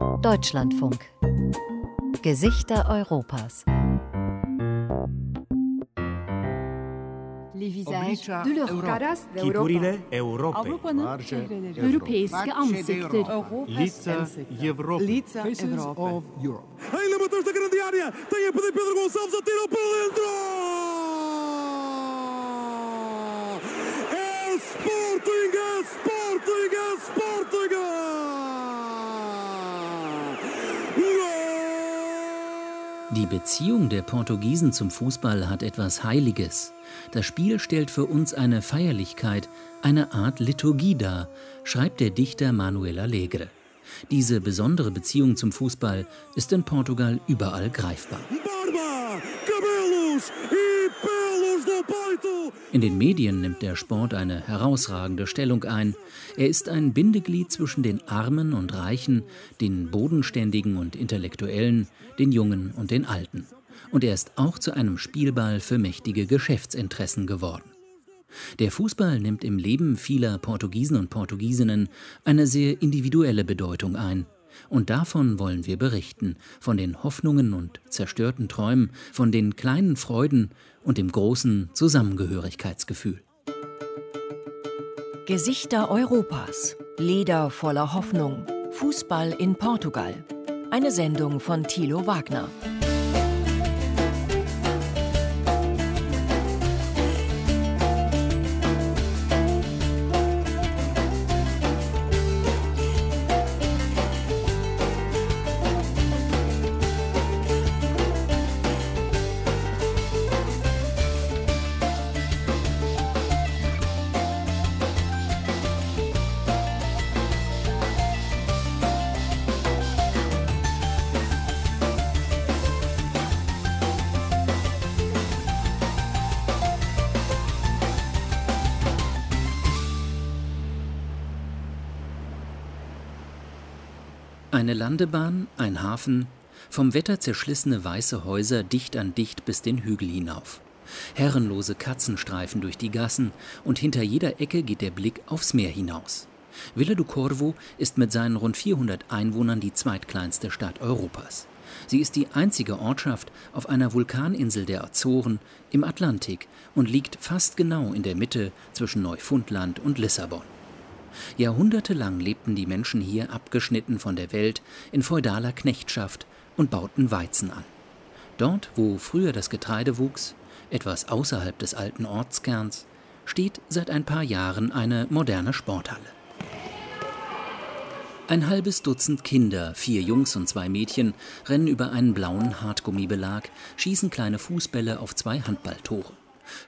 Deutschlandfunk. Gesichter Europas. Kiturile Europy. Europejskie ansikter. Lica Europy. Lica Europy. A ile më të është të kërëndjarja, të je për dhe Petrë Gonsov, zëtiro për dhe ndrojë! Die Beziehung der Portugiesen zum Fußball hat etwas Heiliges. Das Spiel stellt für uns eine Feierlichkeit, eine Art Liturgie dar, schreibt der Dichter Manuel Alegre. Diese besondere Beziehung zum Fußball ist in Portugal überall greifbar. In den Medien nimmt der Sport eine herausragende Stellung ein. Er ist ein Bindeglied zwischen den Armen und Reichen, den Bodenständigen und Intellektuellen, den Jungen und den Alten. Und er ist auch zu einem Spielball für mächtige Geschäftsinteressen geworden. Der Fußball nimmt im Leben vieler Portugiesen und Portugiesinnen eine sehr individuelle Bedeutung ein. Und davon wollen wir berichten, von den Hoffnungen und zerstörten Träumen, von den kleinen Freuden und dem großen Zusammengehörigkeitsgefühl. Gesichter Europas. Leder voller Hoffnung. Fußball in Portugal. Eine Sendung von Thilo Wagner. Eine Landebahn, ein Hafen, vom Wetter zerschlissene weiße Häuser dicht an dicht bis den Hügel hinauf. Herrenlose Katzenstreifen durch die Gassen und hinter jeder Ecke geht der Blick aufs Meer hinaus. Villa do Corvo ist mit seinen rund 400 Einwohnern die zweitkleinste Stadt Europas. Sie ist die einzige Ortschaft auf einer Vulkaninsel der Azoren im Atlantik und liegt fast genau in der Mitte zwischen Neufundland und Lissabon. Jahrhundertelang lebten die Menschen hier abgeschnitten von der Welt in feudaler Knechtschaft und bauten Weizen an. Dort, wo früher das Getreide wuchs, etwas außerhalb des alten Ortskerns, steht seit ein paar Jahren eine moderne Sporthalle. Ein halbes Dutzend Kinder, vier Jungs und zwei Mädchen, rennen über einen blauen Hartgummibelag, schießen kleine Fußbälle auf zwei Handballtore.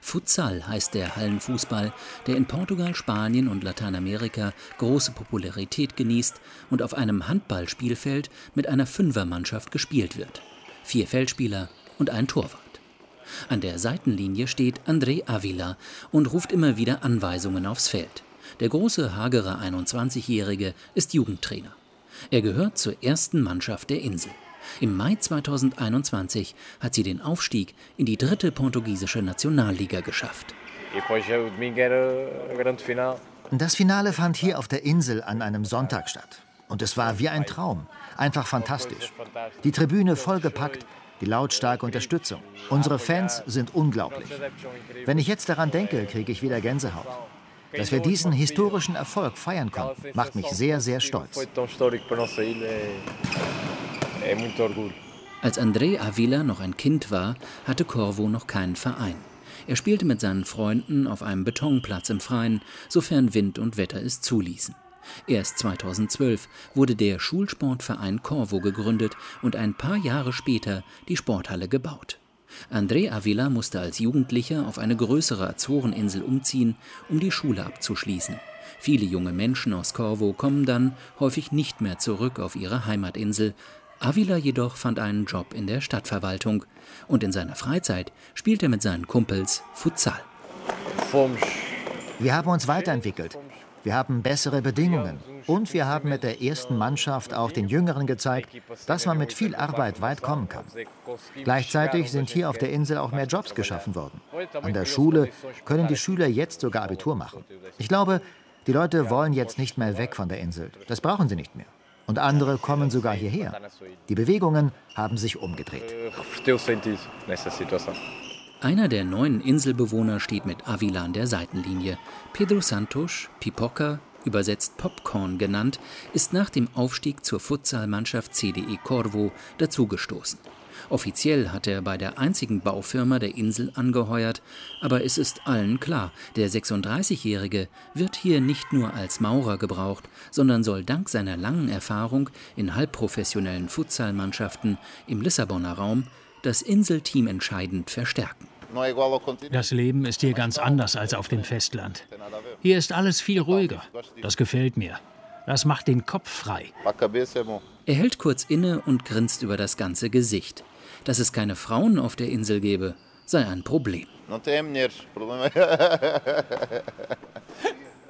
Futsal heißt der Hallenfußball, der in Portugal, Spanien und Lateinamerika große Popularität genießt und auf einem Handballspielfeld mit einer Fünfermannschaft gespielt wird. Vier Feldspieler und ein Torwart. An der Seitenlinie steht André Avila und ruft immer wieder Anweisungen aufs Feld. Der große, hagere 21-Jährige ist Jugendtrainer. Er gehört zur ersten Mannschaft der Insel. Im Mai 2021 hat sie den Aufstieg in die dritte portugiesische Nationalliga geschafft. Das Finale fand hier auf der Insel an einem Sonntag statt. Und es war wie ein Traum. Einfach fantastisch. Die Tribüne vollgepackt, die lautstarke Unterstützung. Unsere Fans sind unglaublich. Wenn ich jetzt daran denke, kriege ich wieder Gänsehaut. Dass wir diesen historischen Erfolg feiern konnten, macht mich sehr, sehr stolz. Als André Avila noch ein Kind war, hatte Corvo noch keinen Verein. Er spielte mit seinen Freunden auf einem Betonplatz im Freien, sofern Wind und Wetter es zuließen. Erst 2012 wurde der Schulsportverein Corvo gegründet und ein paar Jahre später die Sporthalle gebaut. André Avila musste als Jugendlicher auf eine größere Azoreninsel umziehen, um die Schule abzuschließen. Viele junge Menschen aus Corvo kommen dann häufig nicht mehr zurück auf ihre Heimatinsel, Avila jedoch fand einen Job in der Stadtverwaltung und in seiner Freizeit spielt er mit seinen Kumpels Futsal. Wir haben uns weiterentwickelt. Wir haben bessere Bedingungen. Und wir haben mit der ersten Mannschaft auch den Jüngeren gezeigt, dass man mit viel Arbeit weit kommen kann. Gleichzeitig sind hier auf der Insel auch mehr Jobs geschaffen worden. An der Schule können die Schüler jetzt sogar Abitur machen. Ich glaube, die Leute wollen jetzt nicht mehr weg von der Insel. Das brauchen sie nicht mehr. Und andere kommen sogar hierher. Die Bewegungen haben sich umgedreht. Einer der neuen Inselbewohner steht mit Avila an der Seitenlinie. Pedro Santos, Pipoca, übersetzt Popcorn genannt, ist nach dem Aufstieg zur Futsalmannschaft CDE Corvo dazugestoßen. Offiziell hat er bei der einzigen Baufirma der Insel angeheuert, aber es ist allen klar, der 36-Jährige wird hier nicht nur als Maurer gebraucht, sondern soll dank seiner langen Erfahrung in halbprofessionellen Futsalmannschaften im Lissabonner Raum das Inselteam entscheidend verstärken. Das Leben ist hier ganz anders als auf dem Festland. Hier ist alles viel ruhiger. Das gefällt mir. Das macht den Kopf frei. Er hält kurz inne und grinst über das ganze Gesicht. Dass es keine Frauen auf der Insel gebe, sei ein Problem.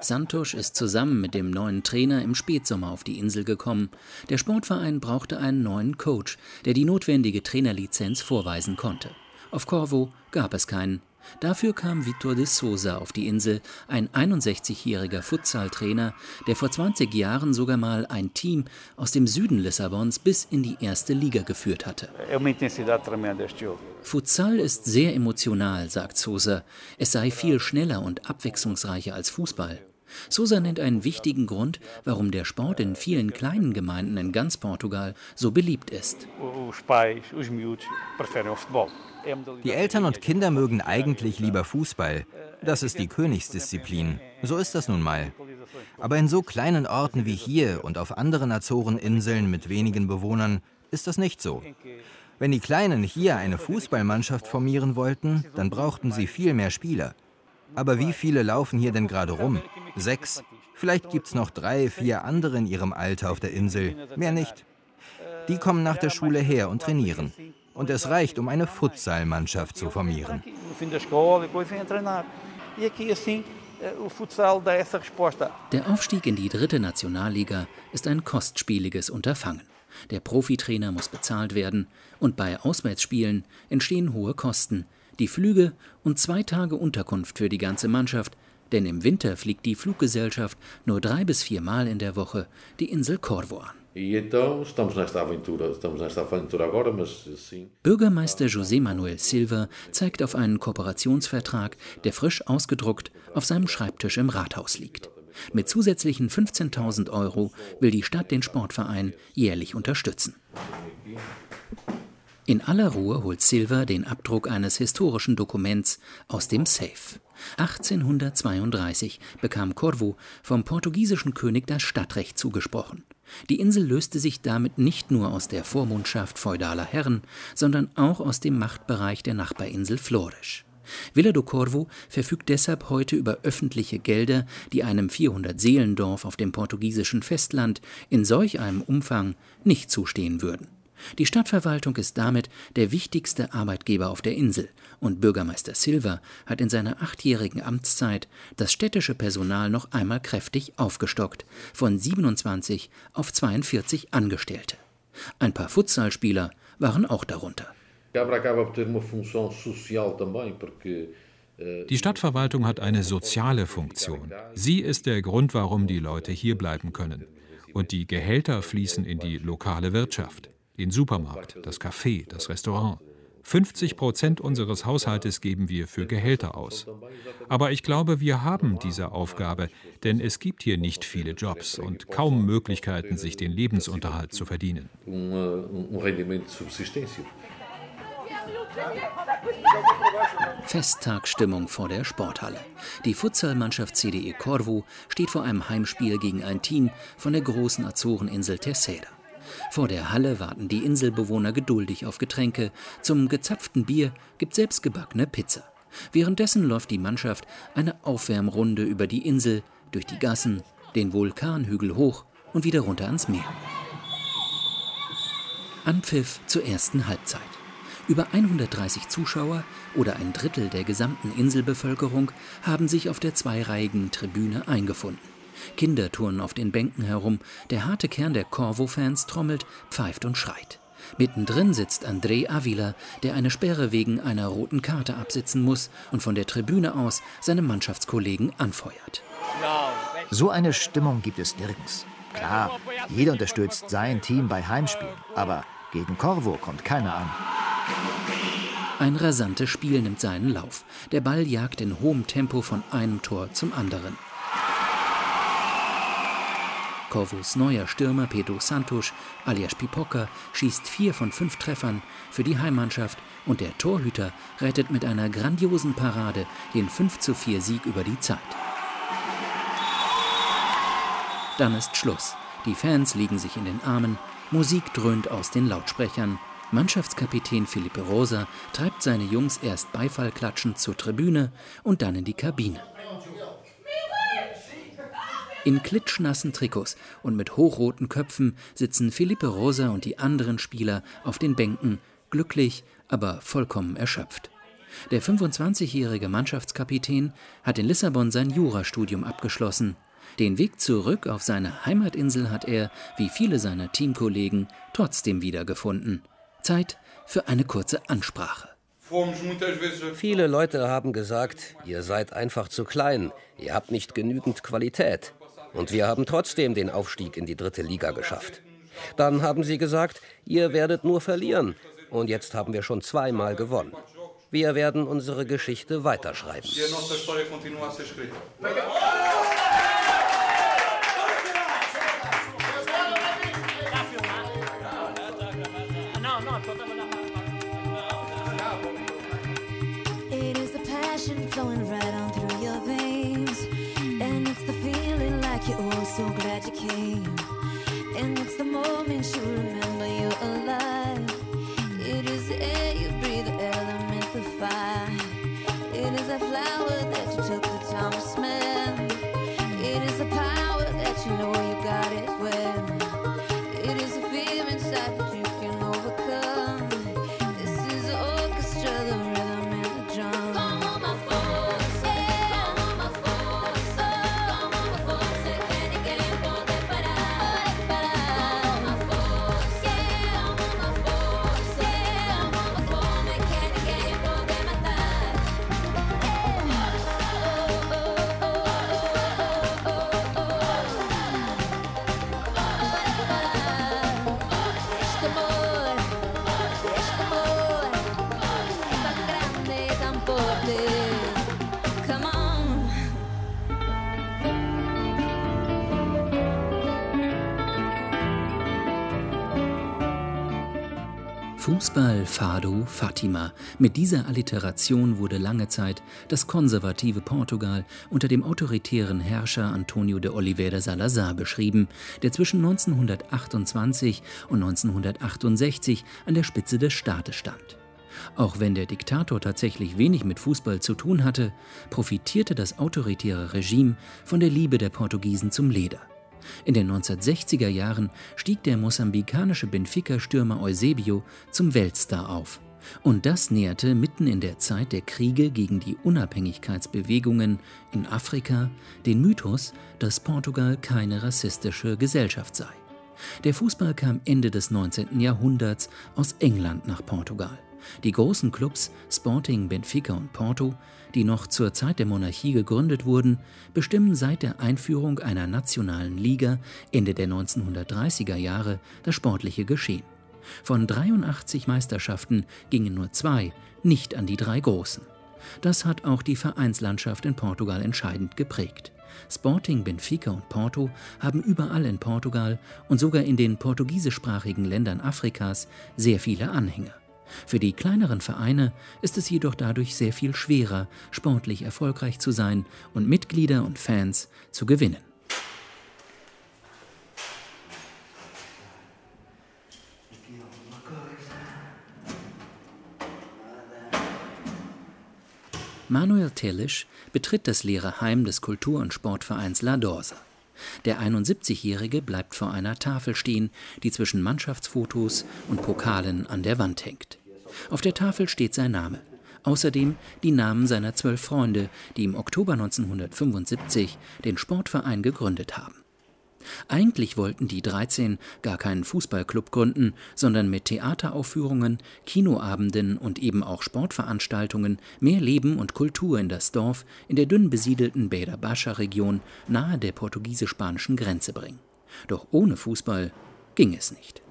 Santos ist zusammen mit dem neuen Trainer im Spätsommer auf die Insel gekommen. Der Sportverein brauchte einen neuen Coach, der die notwendige Trainerlizenz vorweisen konnte. Auf Corvo gab es keinen. Dafür kam Vitor de Souza auf die Insel, ein 61-jähriger Futsal-Trainer, der vor 20 Jahren sogar mal ein Team aus dem Süden Lissabons bis in die erste Liga geführt hatte. Futsal ist sehr emotional, sagt Souza. Es sei viel schneller und abwechslungsreicher als Fußball. Sousa nennt einen wichtigen Grund, warum der Sport in vielen kleinen Gemeinden in ganz Portugal so beliebt ist. Die Eltern und Kinder mögen eigentlich lieber Fußball. Das ist die Königsdisziplin. So ist das nun mal. Aber in so kleinen Orten wie hier und auf anderen Azoreninseln mit wenigen Bewohnern ist das nicht so. Wenn die Kleinen hier eine Fußballmannschaft formieren wollten, dann brauchten sie viel mehr Spieler. Aber wie viele laufen hier denn gerade rum? Sechs. Vielleicht gibt es noch drei, vier andere in ihrem Alter auf der Insel. Mehr nicht. Die kommen nach der Schule her und trainieren. Und es reicht, um eine Futsalmannschaft zu formieren. Der Aufstieg in die dritte Nationalliga ist ein kostspieliges Unterfangen. Der Profitrainer muss bezahlt werden und bei Auswärtsspielen entstehen hohe Kosten. Die Flüge und zwei Tage Unterkunft für die ganze Mannschaft, denn im Winter fliegt die Fluggesellschaft nur drei bis vier Mal in der Woche die Insel Corvo an. Bürgermeister José Manuel Silva zeigt auf einen Kooperationsvertrag, der frisch ausgedruckt auf seinem Schreibtisch im Rathaus liegt. Mit zusätzlichen 15.000 Euro will die Stadt den Sportverein jährlich unterstützen. In aller Ruhe holt Silva den Abdruck eines historischen Dokuments aus dem Safe. 1832 bekam Corvo vom portugiesischen König das Stadtrecht zugesprochen. Die Insel löste sich damit nicht nur aus der Vormundschaft feudaler Herren, sondern auch aus dem Machtbereich der Nachbarinsel Flores. Villa do Corvo verfügt deshalb heute über öffentliche Gelder, die einem 400-Seelendorf auf dem portugiesischen Festland in solch einem Umfang nicht zustehen würden. Die Stadtverwaltung ist damit der wichtigste Arbeitgeber auf der Insel und Bürgermeister Silva hat in seiner achtjährigen Amtszeit das städtische Personal noch einmal kräftig aufgestockt, von 27 auf 42 Angestellte. Ein paar Futsalspieler waren auch darunter. Die Stadtverwaltung hat eine soziale Funktion. Sie ist der Grund, warum die Leute hier bleiben können. Und die Gehälter fließen in die lokale Wirtschaft den Supermarkt, das Café, das Restaurant. 50 Prozent unseres Haushaltes geben wir für Gehälter aus. Aber ich glaube, wir haben diese Aufgabe, denn es gibt hier nicht viele Jobs und kaum Möglichkeiten, sich den Lebensunterhalt zu verdienen. Festtagsstimmung vor der Sporthalle. Die Futsalmannschaft CDE Corvo steht vor einem Heimspiel gegen ein Team von der großen Azoreninsel Terceira. Vor der Halle warten die Inselbewohner geduldig auf Getränke. Zum gezapften Bier gibt selbstgebackene Pizza. Währenddessen läuft die Mannschaft eine Aufwärmrunde über die Insel, durch die Gassen, den Vulkanhügel hoch und wieder runter ans Meer. Anpfiff zur ersten Halbzeit. Über 130 Zuschauer oder ein Drittel der gesamten Inselbevölkerung haben sich auf der zweireihigen Tribüne eingefunden. Kinder turnen auf den Bänken herum, der harte Kern der Corvo-Fans trommelt, pfeift und schreit. Mittendrin sitzt André Avila, der eine Sperre wegen einer roten Karte absitzen muss und von der Tribüne aus seine Mannschaftskollegen anfeuert. So eine Stimmung gibt es nirgends. Klar, jeder unterstützt sein Team bei Heimspielen, aber gegen Corvo kommt keiner an. Ein rasantes Spiel nimmt seinen Lauf. Der Ball jagt in hohem Tempo von einem Tor zum anderen. Corvos neuer Stürmer Pedro Santos alias Pipoca schießt vier von fünf Treffern für die Heimmannschaft und der Torhüter rettet mit einer grandiosen Parade den 5 zu 4 Sieg über die Zeit. Dann ist Schluss. Die Fans liegen sich in den Armen, Musik dröhnt aus den Lautsprechern. Mannschaftskapitän Felipe Rosa treibt seine Jungs erst beifallklatschend zur Tribüne und dann in die Kabine. In klitschnassen Trikots und mit hochroten Köpfen sitzen Felipe Rosa und die anderen Spieler auf den Bänken, glücklich, aber vollkommen erschöpft. Der 25-jährige Mannschaftskapitän hat in Lissabon sein Jurastudium abgeschlossen. Den Weg zurück auf seine Heimatinsel hat er, wie viele seiner Teamkollegen, trotzdem wiedergefunden. Zeit für eine kurze Ansprache. Viele Leute haben gesagt, ihr seid einfach zu klein, ihr habt nicht genügend Qualität. Und wir haben trotzdem den Aufstieg in die dritte Liga geschafft. Dann haben sie gesagt, ihr werdet nur verlieren. Und jetzt haben wir schon zweimal gewonnen. Wir werden unsere Geschichte weiterschreiben. It coming soon. Fußball, Fado, Fatima. Mit dieser Alliteration wurde lange Zeit das konservative Portugal unter dem autoritären Herrscher Antonio de Oliveira Salazar beschrieben, der zwischen 1928 und 1968 an der Spitze des Staates stand. Auch wenn der Diktator tatsächlich wenig mit Fußball zu tun hatte, profitierte das autoritäre Regime von der Liebe der Portugiesen zum Leder. In den 1960er Jahren stieg der mosambikanische Benfica-Stürmer Eusebio zum Weltstar auf. Und das näherte mitten in der Zeit der Kriege gegen die Unabhängigkeitsbewegungen in Afrika den Mythos, dass Portugal keine rassistische Gesellschaft sei. Der Fußball kam Ende des 19. Jahrhunderts aus England nach Portugal. Die großen Clubs Sporting, Benfica und Porto, die noch zur Zeit der Monarchie gegründet wurden, bestimmen seit der Einführung einer nationalen Liga Ende der 1930er Jahre das sportliche Geschehen. Von 83 Meisterschaften gingen nur zwei nicht an die drei Großen. Das hat auch die Vereinslandschaft in Portugal entscheidend geprägt. Sporting, Benfica und Porto haben überall in Portugal und sogar in den portugiesischsprachigen Ländern Afrikas sehr viele Anhänger. Für die kleineren Vereine ist es jedoch dadurch sehr viel schwerer, sportlich erfolgreich zu sein und Mitglieder und Fans zu gewinnen. Manuel Telisch betritt das leere Heim des Kultur- und Sportvereins La Dorsa. Der 71-Jährige bleibt vor einer Tafel stehen, die zwischen Mannschaftsfotos und Pokalen an der Wand hängt. Auf der Tafel steht sein Name. Außerdem die Namen seiner zwölf Freunde, die im Oktober 1975 den Sportverein gegründet haben. Eigentlich wollten die 13 gar keinen Fußballclub gründen, sondern mit Theateraufführungen, Kinoabenden und eben auch Sportveranstaltungen mehr Leben und Kultur in das Dorf in der dünn besiedelten Beira Baixa Region nahe der portugiesisch-spanischen Grenze bringen. Doch ohne Fußball ging es nicht.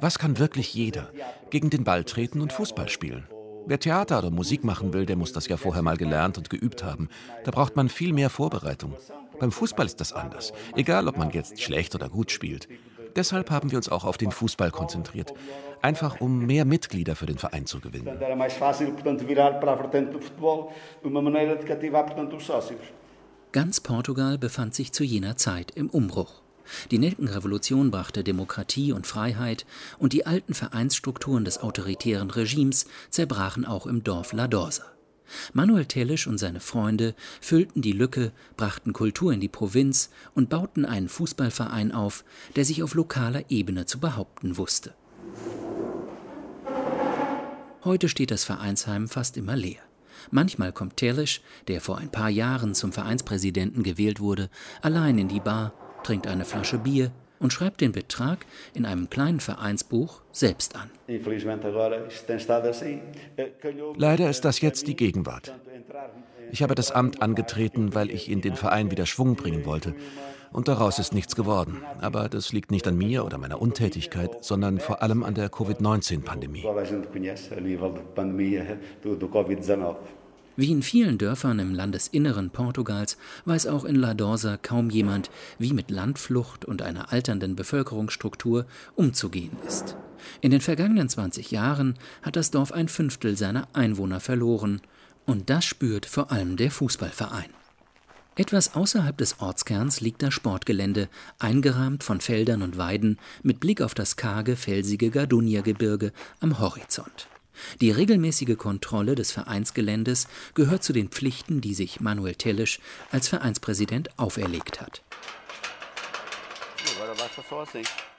Was kann wirklich jeder? Gegen den Ball treten und Fußball spielen. Wer Theater oder Musik machen will, der muss das ja vorher mal gelernt und geübt haben. Da braucht man viel mehr Vorbereitung. Beim Fußball ist das anders. Egal, ob man jetzt schlecht oder gut spielt. Deshalb haben wir uns auch auf den Fußball konzentriert. Einfach um mehr Mitglieder für den Verein zu gewinnen. Ganz Portugal befand sich zu jener Zeit im Umbruch. Die Nelkenrevolution brachte Demokratie und Freiheit und die alten Vereinsstrukturen des autoritären Regimes zerbrachen auch im Dorf La Dorsa. Manuel Tellisch und seine Freunde füllten die Lücke, brachten Kultur in die Provinz und bauten einen Fußballverein auf, der sich auf lokaler Ebene zu behaupten wusste. Heute steht das Vereinsheim fast immer leer. Manchmal kommt Tellisch, der vor ein paar Jahren zum Vereinspräsidenten gewählt wurde, allein in die Bar trinkt eine Flasche Bier und schreibt den Betrag in einem kleinen Vereinsbuch selbst an. Leider ist das jetzt die Gegenwart. Ich habe das Amt angetreten, weil ich in den Verein wieder Schwung bringen wollte. Und daraus ist nichts geworden. Aber das liegt nicht an mir oder meiner Untätigkeit, sondern vor allem an der Covid-19-Pandemie. Wie in vielen Dörfern im Landesinneren Portugals weiß auch in La Dorsa kaum jemand, wie mit Landflucht und einer alternden Bevölkerungsstruktur umzugehen ist. In den vergangenen 20 Jahren hat das Dorf ein Fünftel seiner Einwohner verloren. Und das spürt vor allem der Fußballverein. Etwas außerhalb des Ortskerns liegt das Sportgelände, eingerahmt von Feldern und Weiden, mit Blick auf das karge, felsige Garduniergebirge am Horizont. Die regelmäßige Kontrolle des Vereinsgeländes gehört zu den Pflichten, die sich Manuel Tellisch als Vereinspräsident auferlegt hat.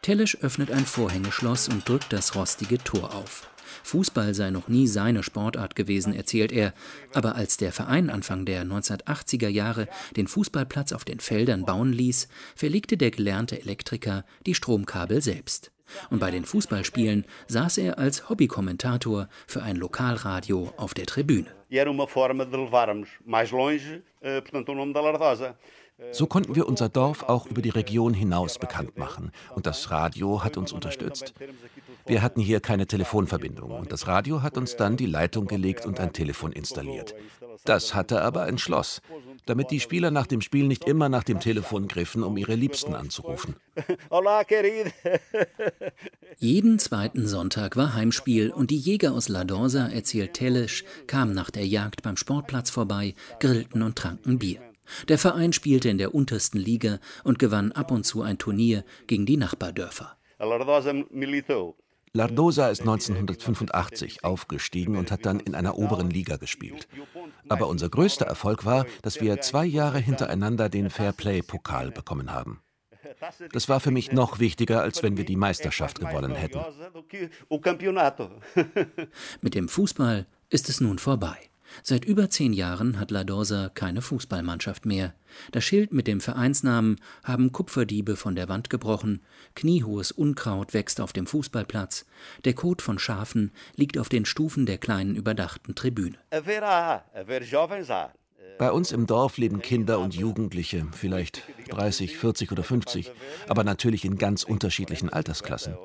Tellisch öffnet ein Vorhängeschloss und drückt das rostige Tor auf. Fußball sei noch nie seine Sportart gewesen, erzählt er, aber als der Verein Anfang der 1980er Jahre den Fußballplatz auf den Feldern bauen ließ, verlegte der gelernte Elektriker die Stromkabel selbst. Und bei den Fußballspielen saß er als Hobbykommentator für ein Lokalradio auf der Tribüne. So konnten wir unser Dorf auch über die Region hinaus bekannt machen. Und das Radio hat uns unterstützt. Wir hatten hier keine Telefonverbindung und das Radio hat uns dann die Leitung gelegt und ein Telefon installiert. Das hatte aber ein Schloss, damit die Spieler nach dem Spiel nicht immer nach dem Telefon griffen, um ihre Liebsten anzurufen. Jeden zweiten Sonntag war Heimspiel und die Jäger aus La Dorsa, erzählt Tellisch, kamen nach der Jagd beim Sportplatz vorbei, grillten und tranken Bier. Der Verein spielte in der untersten Liga und gewann ab und zu ein Turnier gegen die Nachbardörfer. Lardosa ist 1985 aufgestiegen und hat dann in einer oberen Liga gespielt. Aber unser größter Erfolg war, dass wir zwei Jahre hintereinander den Fairplay-Pokal bekommen haben. Das war für mich noch wichtiger, als wenn wir die Meisterschaft gewonnen hätten. Mit dem Fußball ist es nun vorbei. Seit über zehn Jahren hat La Dorsa keine Fußballmannschaft mehr. Das Schild mit dem Vereinsnamen haben Kupferdiebe von der Wand gebrochen, kniehohes Unkraut wächst auf dem Fußballplatz, der Kot von Schafen liegt auf den Stufen der kleinen überdachten Tribüne. Bei uns im Dorf leben Kinder und Jugendliche, vielleicht 30, 40 oder 50, aber natürlich in ganz unterschiedlichen Altersklassen.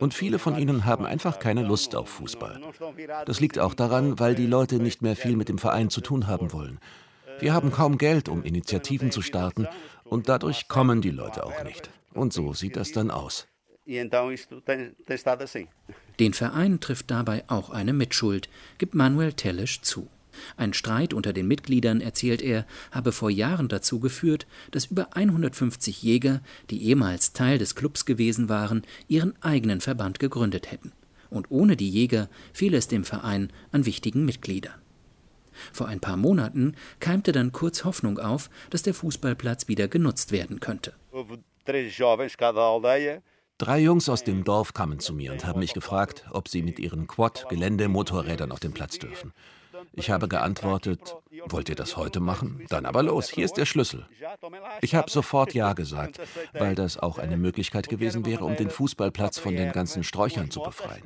Und viele von ihnen haben einfach keine Lust auf Fußball. Das liegt auch daran, weil die Leute nicht mehr viel mit dem Verein zu tun haben wollen. Wir haben kaum Geld, um Initiativen zu starten, und dadurch kommen die Leute auch nicht. Und so sieht das dann aus. Den Verein trifft dabei auch eine Mitschuld, gibt Manuel Tellisch zu. Ein Streit unter den Mitgliedern, erzählt er, habe vor Jahren dazu geführt, dass über 150 Jäger, die ehemals Teil des Clubs gewesen waren, ihren eigenen Verband gegründet hätten. Und ohne die Jäger fehle es dem Verein an wichtigen Mitgliedern. Vor ein paar Monaten keimte dann kurz Hoffnung auf, dass der Fußballplatz wieder genutzt werden könnte. Drei Jungs aus dem Dorf kamen zu mir und haben mich gefragt, ob sie mit ihren Quad-Geländemotorrädern auf den Platz dürfen. Ich habe geantwortet, wollt ihr das heute machen? Dann aber los, hier ist der Schlüssel. Ich habe sofort Ja gesagt, weil das auch eine Möglichkeit gewesen wäre, um den Fußballplatz von den ganzen Sträuchern zu befreien.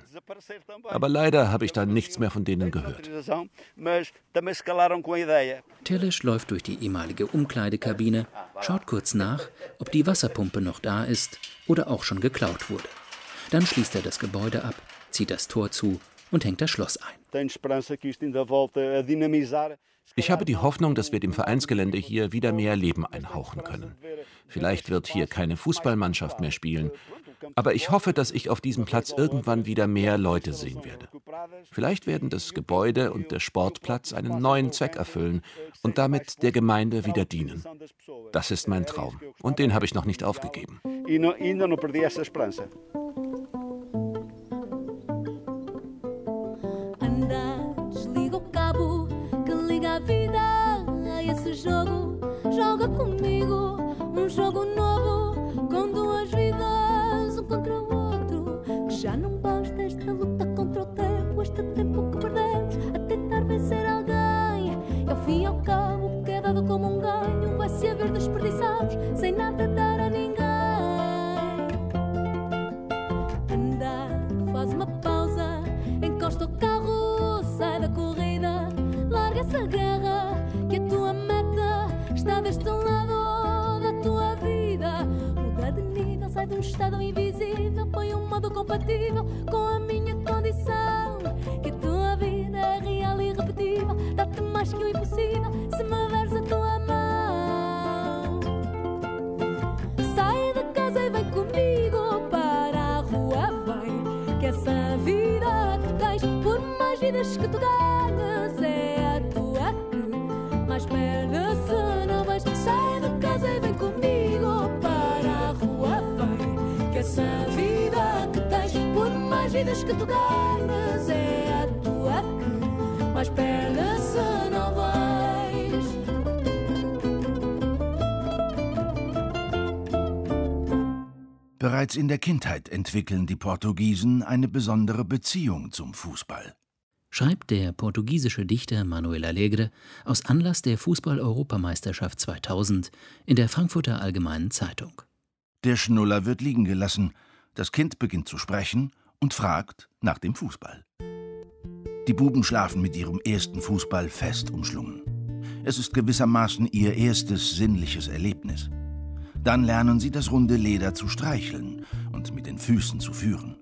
Aber leider habe ich dann nichts mehr von denen gehört. Telesch läuft durch die ehemalige Umkleidekabine, schaut kurz nach, ob die Wasserpumpe noch da ist oder auch schon geklaut wurde. Dann schließt er das Gebäude ab, zieht das Tor zu und hängt das Schloss ein. Ich habe die Hoffnung, dass wir dem Vereinsgelände hier wieder mehr Leben einhauchen können. Vielleicht wird hier keine Fußballmannschaft mehr spielen, aber ich hoffe, dass ich auf diesem Platz irgendwann wieder mehr Leute sehen werde. Vielleicht werden das Gebäude und der Sportplatz einen neuen Zweck erfüllen und damit der Gemeinde wieder dienen. Das ist mein Traum und den habe ich noch nicht aufgegeben. Jogo, joga comigo um jogo novo com duas vidas, um contra o outro. Que já não basta esta luta contra o tempo, este tempo que perdemos a tentar vencer alguém. E ao fim e ao cabo, o que é dado como um ganho vai se haver desperdiçados sem nada dar a ninguém. Andar, faz uma pausa, encosta o carro, sai da corrida, larga essa guerra um estado invisível, põe um modo compatível com vidas que tu ganhas, é a tua que mais merece. Não vais. Bereits in der Kindheit entwickeln die Portugiesen eine besondere Beziehung zum Fußball. Schreibt der portugiesische Dichter Manuel Alegre aus Anlass der Fußball-Europameisterschaft 2000 in der Frankfurter Allgemeinen Zeitung. Der Schnuller wird liegen gelassen, das Kind beginnt zu sprechen und fragt nach dem Fußball. Die Buben schlafen mit ihrem ersten Fußball fest umschlungen. Es ist gewissermaßen ihr erstes sinnliches Erlebnis. Dann lernen sie das runde Leder zu streicheln und mit den Füßen zu führen.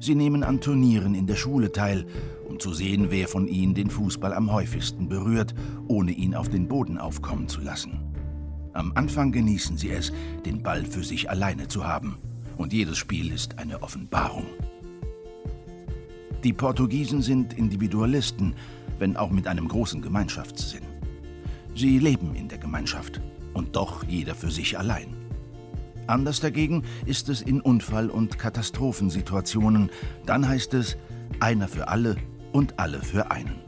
Sie nehmen an Turnieren in der Schule teil, um zu sehen, wer von ihnen den Fußball am häufigsten berührt, ohne ihn auf den Boden aufkommen zu lassen. Am Anfang genießen sie es, den Ball für sich alleine zu haben, und jedes Spiel ist eine Offenbarung. Die Portugiesen sind Individualisten, wenn auch mit einem großen Gemeinschaftssinn. Sie leben in der Gemeinschaft und doch jeder für sich allein. Anders dagegen ist es in Unfall- und Katastrophensituationen. Dann heißt es einer für alle und alle für einen.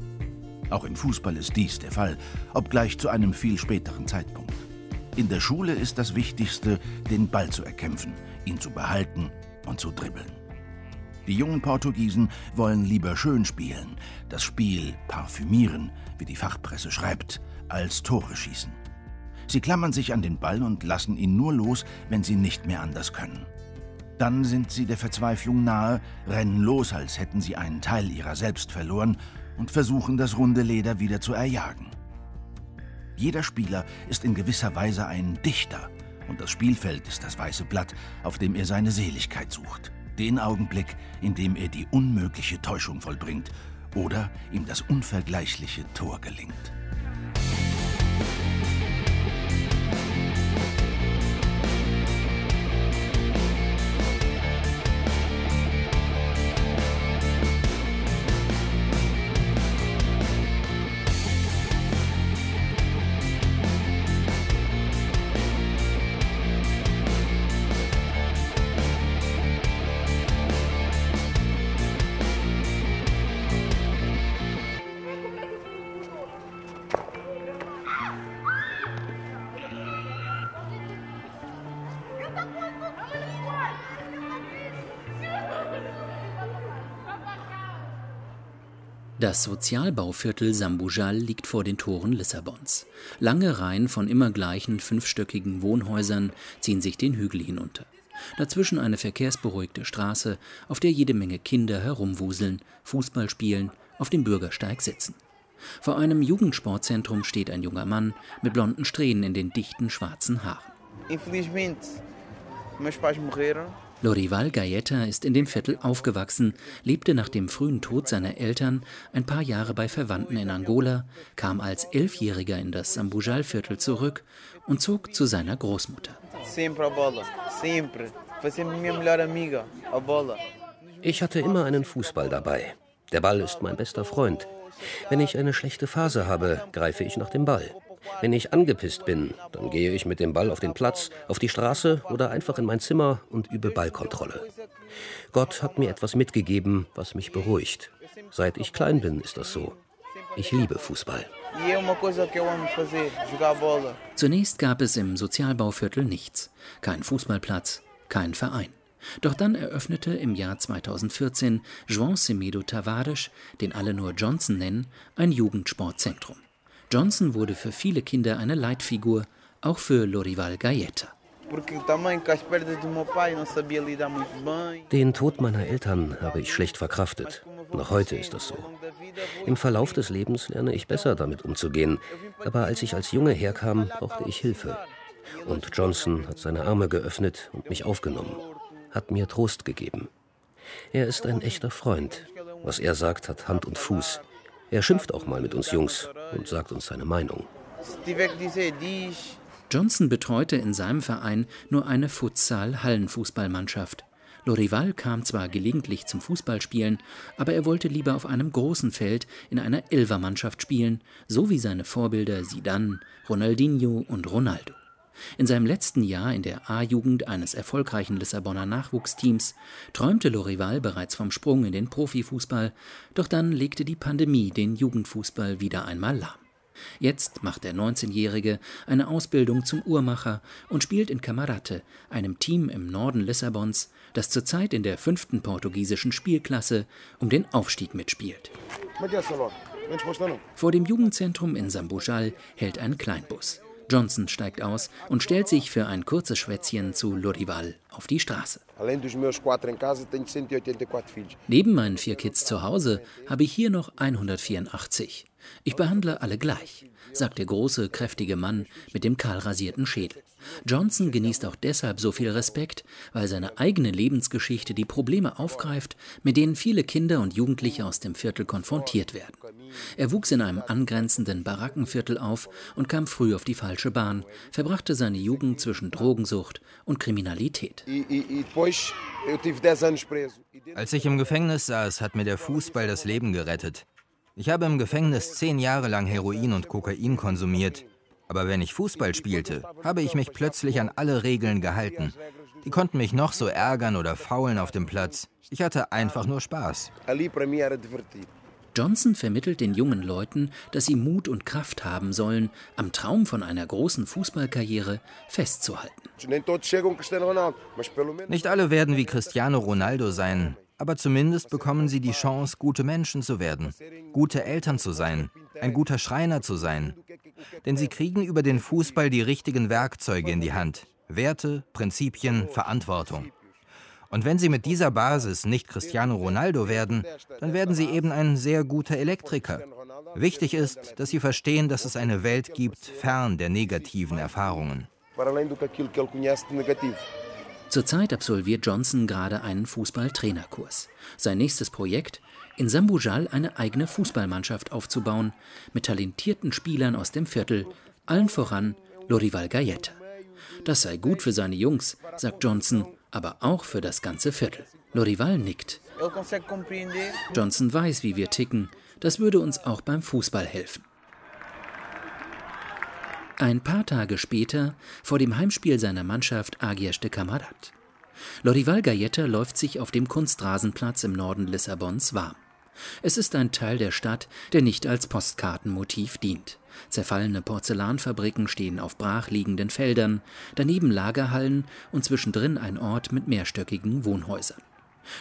Auch im Fußball ist dies der Fall, obgleich zu einem viel späteren Zeitpunkt. In der Schule ist das Wichtigste, den Ball zu erkämpfen, ihn zu behalten und zu dribbeln. Die jungen Portugiesen wollen lieber schön spielen, das Spiel parfümieren, wie die Fachpresse schreibt, als Tore schießen. Sie klammern sich an den Ball und lassen ihn nur los, wenn sie nicht mehr anders können. Dann sind sie der Verzweiflung nahe, rennen los, als hätten sie einen Teil ihrer selbst verloren und versuchen, das runde Leder wieder zu erjagen. Jeder Spieler ist in gewisser Weise ein Dichter und das Spielfeld ist das weiße Blatt, auf dem er seine Seligkeit sucht. Den Augenblick, in dem er die unmögliche Täuschung vollbringt oder ihm das unvergleichliche Tor gelingt. Das Sozialbauviertel Sambujal liegt vor den Toren Lissabons. Lange Reihen von immer gleichen fünfstöckigen Wohnhäusern ziehen sich den Hügel hinunter. Dazwischen eine verkehrsberuhigte Straße, auf der jede Menge Kinder herumwuseln, Fußball spielen, auf dem Bürgersteig sitzen. Vor einem Jugendsportzentrum steht ein junger Mann mit blonden Strähnen in den dichten schwarzen Haaren. Infelizmente, meus pais morreram. Lorival Gaeta ist in dem Viertel aufgewachsen, lebte nach dem frühen Tod seiner Eltern ein paar Jahre bei Verwandten in Angola, kam als Elfjähriger in das Sambujal-Viertel zurück und zog zu seiner Großmutter. Ich hatte immer einen Fußball dabei. Der Ball ist mein bester Freund. Wenn ich eine schlechte Phase habe, greife ich nach dem Ball. Wenn ich angepisst bin, dann gehe ich mit dem Ball auf den Platz, auf die Straße oder einfach in mein Zimmer und übe Ballkontrolle. Gott hat mir etwas mitgegeben, was mich beruhigt. Seit ich klein bin, ist das so. Ich liebe Fußball. Zunächst gab es im Sozialbauviertel nichts. Kein Fußballplatz, kein Verein. Doch dann eröffnete im Jahr 2014 João Semedo Tavares, den alle nur Johnson nennen, ein Jugendsportzentrum. Johnson wurde für viele Kinder eine Leitfigur, auch für Lorival Gaeta. Den Tod meiner Eltern habe ich schlecht verkraftet. Noch heute ist das so. Im Verlauf des Lebens lerne ich besser damit umzugehen. Aber als ich als Junge herkam, brauchte ich Hilfe. Und Johnson hat seine Arme geöffnet und mich aufgenommen, hat mir Trost gegeben. Er ist ein echter Freund. Was er sagt, hat Hand und Fuß. Er schimpft auch mal mit uns Jungs und sagt uns seine Meinung. Johnson betreute in seinem Verein nur eine Futsal-Hallenfußballmannschaft. Lorival kam zwar gelegentlich zum Fußballspielen, aber er wollte lieber auf einem großen Feld in einer Elfermannschaft spielen, so wie seine Vorbilder Sidan, Ronaldinho und Ronaldo. In seinem letzten Jahr in der A-Jugend eines erfolgreichen Lissabonner Nachwuchsteams träumte Lorival bereits vom Sprung in den Profifußball, doch dann legte die Pandemie den Jugendfußball wieder einmal lahm. Jetzt macht der 19-Jährige eine Ausbildung zum Uhrmacher und spielt in Camarate, einem Team im Norden Lissabons, das zurzeit in der fünften portugiesischen Spielklasse um den Aufstieg mitspielt. Vor dem Jugendzentrum in Sambujal hält ein Kleinbus. Johnson steigt aus und stellt sich für ein kurzes Schwätzchen zu Lorival auf die Straße. Neben meinen vier Kids zu Hause habe ich hier noch 184. Ich behandle alle gleich, sagt der große, kräftige Mann mit dem kahlrasierten Schädel. Johnson genießt auch deshalb so viel Respekt, weil seine eigene Lebensgeschichte die Probleme aufgreift, mit denen viele Kinder und Jugendliche aus dem Viertel konfrontiert werden. Er wuchs in einem angrenzenden Barackenviertel auf und kam früh auf die falsche Bahn, verbrachte seine Jugend zwischen Drogensucht und Kriminalität. Als ich im Gefängnis saß, hat mir der Fußball das Leben gerettet. Ich habe im Gefängnis zehn Jahre lang Heroin und Kokain konsumiert. Aber wenn ich Fußball spielte, habe ich mich plötzlich an alle Regeln gehalten. Die konnten mich noch so ärgern oder faulen auf dem Platz. Ich hatte einfach nur Spaß. Johnson vermittelt den jungen Leuten, dass sie Mut und Kraft haben sollen, am Traum von einer großen Fußballkarriere festzuhalten. Nicht alle werden wie Cristiano Ronaldo sein, aber zumindest bekommen sie die Chance, gute Menschen zu werden, gute Eltern zu sein, ein guter Schreiner zu sein. Denn sie kriegen über den Fußball die richtigen Werkzeuge in die Hand. Werte, Prinzipien, Verantwortung. Und wenn sie mit dieser Basis nicht Cristiano Ronaldo werden, dann werden sie eben ein sehr guter Elektriker. Wichtig ist, dass sie verstehen, dass es eine Welt gibt, fern der negativen Erfahrungen. Zurzeit absolviert Johnson gerade einen Fußballtrainerkurs. Sein nächstes Projekt? In Sambujal eine eigene Fußballmannschaft aufzubauen, mit talentierten Spielern aus dem Viertel, allen voran Lorival Gaeta. Das sei gut für seine Jungs, sagt Johnson, aber auch für das ganze Viertel. Lorival nickt. Johnson weiß, wie wir ticken. Das würde uns auch beim Fußball helfen. Ein paar Tage später, vor dem Heimspiel seiner Mannschaft Agias de Camarat. Lorival Gaeta läuft sich auf dem Kunstrasenplatz im Norden Lissabons warm. Es ist ein Teil der Stadt, der nicht als Postkartenmotiv dient. Zerfallene Porzellanfabriken stehen auf brachliegenden Feldern, daneben Lagerhallen und zwischendrin ein Ort mit mehrstöckigen Wohnhäusern.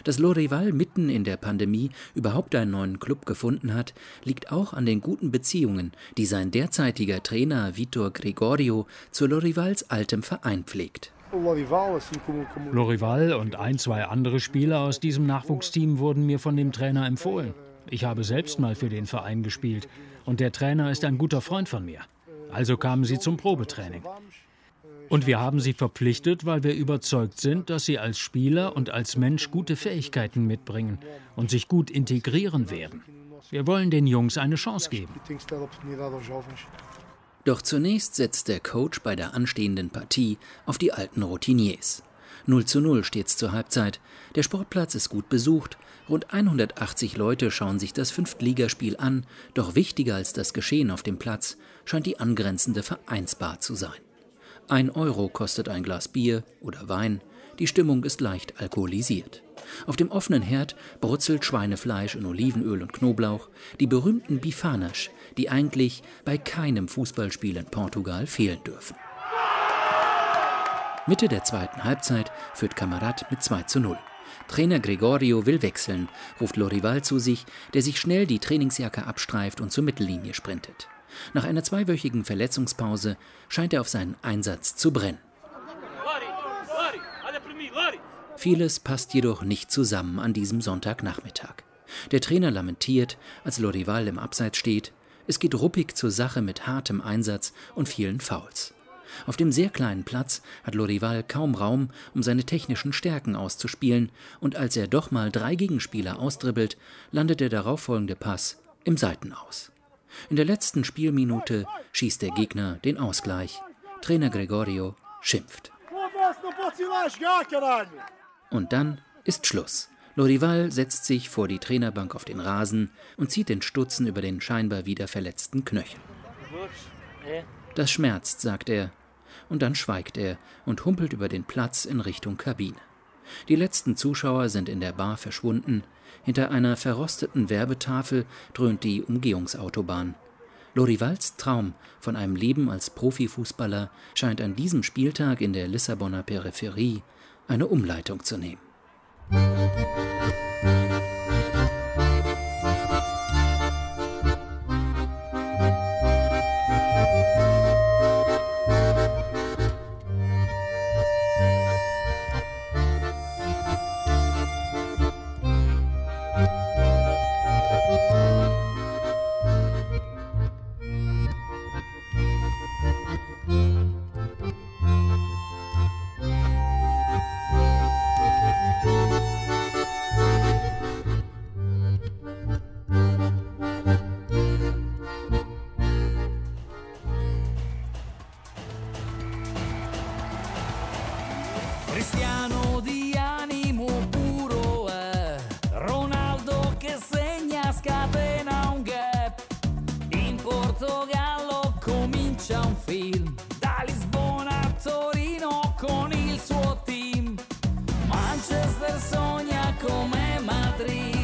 Dass Lorival mitten in der Pandemie überhaupt einen neuen Club gefunden hat, liegt auch an den guten Beziehungen, die sein derzeitiger Trainer Vitor Gregorio zu Lorivals altem Verein pflegt. Lorival und ein, zwei andere Spieler aus diesem Nachwuchsteam wurden mir von dem Trainer empfohlen. Ich habe selbst mal für den Verein gespielt und der Trainer ist ein guter Freund von mir. Also kamen sie zum Probetraining. Und wir haben sie verpflichtet, weil wir überzeugt sind, dass sie als Spieler und als Mensch gute Fähigkeiten mitbringen und sich gut integrieren werden. Wir wollen den Jungs eine Chance geben. Doch zunächst setzt der Coach bei der anstehenden Partie auf die alten Routiniers. 0 zu 0 steht's zur Halbzeit. Der Sportplatz ist gut besucht. Rund 180 Leute schauen sich das Fünftligaspiel an. Doch wichtiger als das Geschehen auf dem Platz scheint die angrenzende Vereinsbar zu sein. Ein Euro kostet ein Glas Bier oder Wein. Die Stimmung ist leicht alkoholisiert. Auf dem offenen Herd brutzelt Schweinefleisch in Olivenöl und Knoblauch, die berühmten Bifanasch, die eigentlich bei keinem Fußballspiel in Portugal fehlen dürfen. Mitte der zweiten Halbzeit führt Kamerad mit 2 zu 0. Trainer Gregorio will wechseln, ruft Lorival zu sich, der sich schnell die Trainingsjacke abstreift und zur Mittellinie sprintet. Nach einer zweiwöchigen Verletzungspause scheint er auf seinen Einsatz zu brennen. Vieles passt jedoch nicht zusammen an diesem Sonntagnachmittag. Der Trainer lamentiert, als Lorival im Abseits steht. Es geht ruppig zur Sache mit hartem Einsatz und vielen Fouls. Auf dem sehr kleinen Platz hat Lorival kaum Raum, um seine technischen Stärken auszuspielen, und als er doch mal drei Gegenspieler austribbelt, landet der darauffolgende Pass im Seitenaus. In der letzten Spielminute schießt der Gegner den Ausgleich. Trainer Gregorio schimpft. Und dann ist Schluss. Lorival setzt sich vor die Trainerbank auf den Rasen und zieht den Stutzen über den scheinbar wieder verletzten Knöchel. Das schmerzt, sagt er, und dann schweigt er und humpelt über den Platz in Richtung Kabine. Die letzten Zuschauer sind in der Bar verschwunden, hinter einer verrosteten Werbetafel dröhnt die Umgehungsautobahn. Lorivals Traum von einem Leben als Profifußballer scheint an diesem Spieltag in der Lissabonner Peripherie eine Umleitung zu nehmen. Come Madrid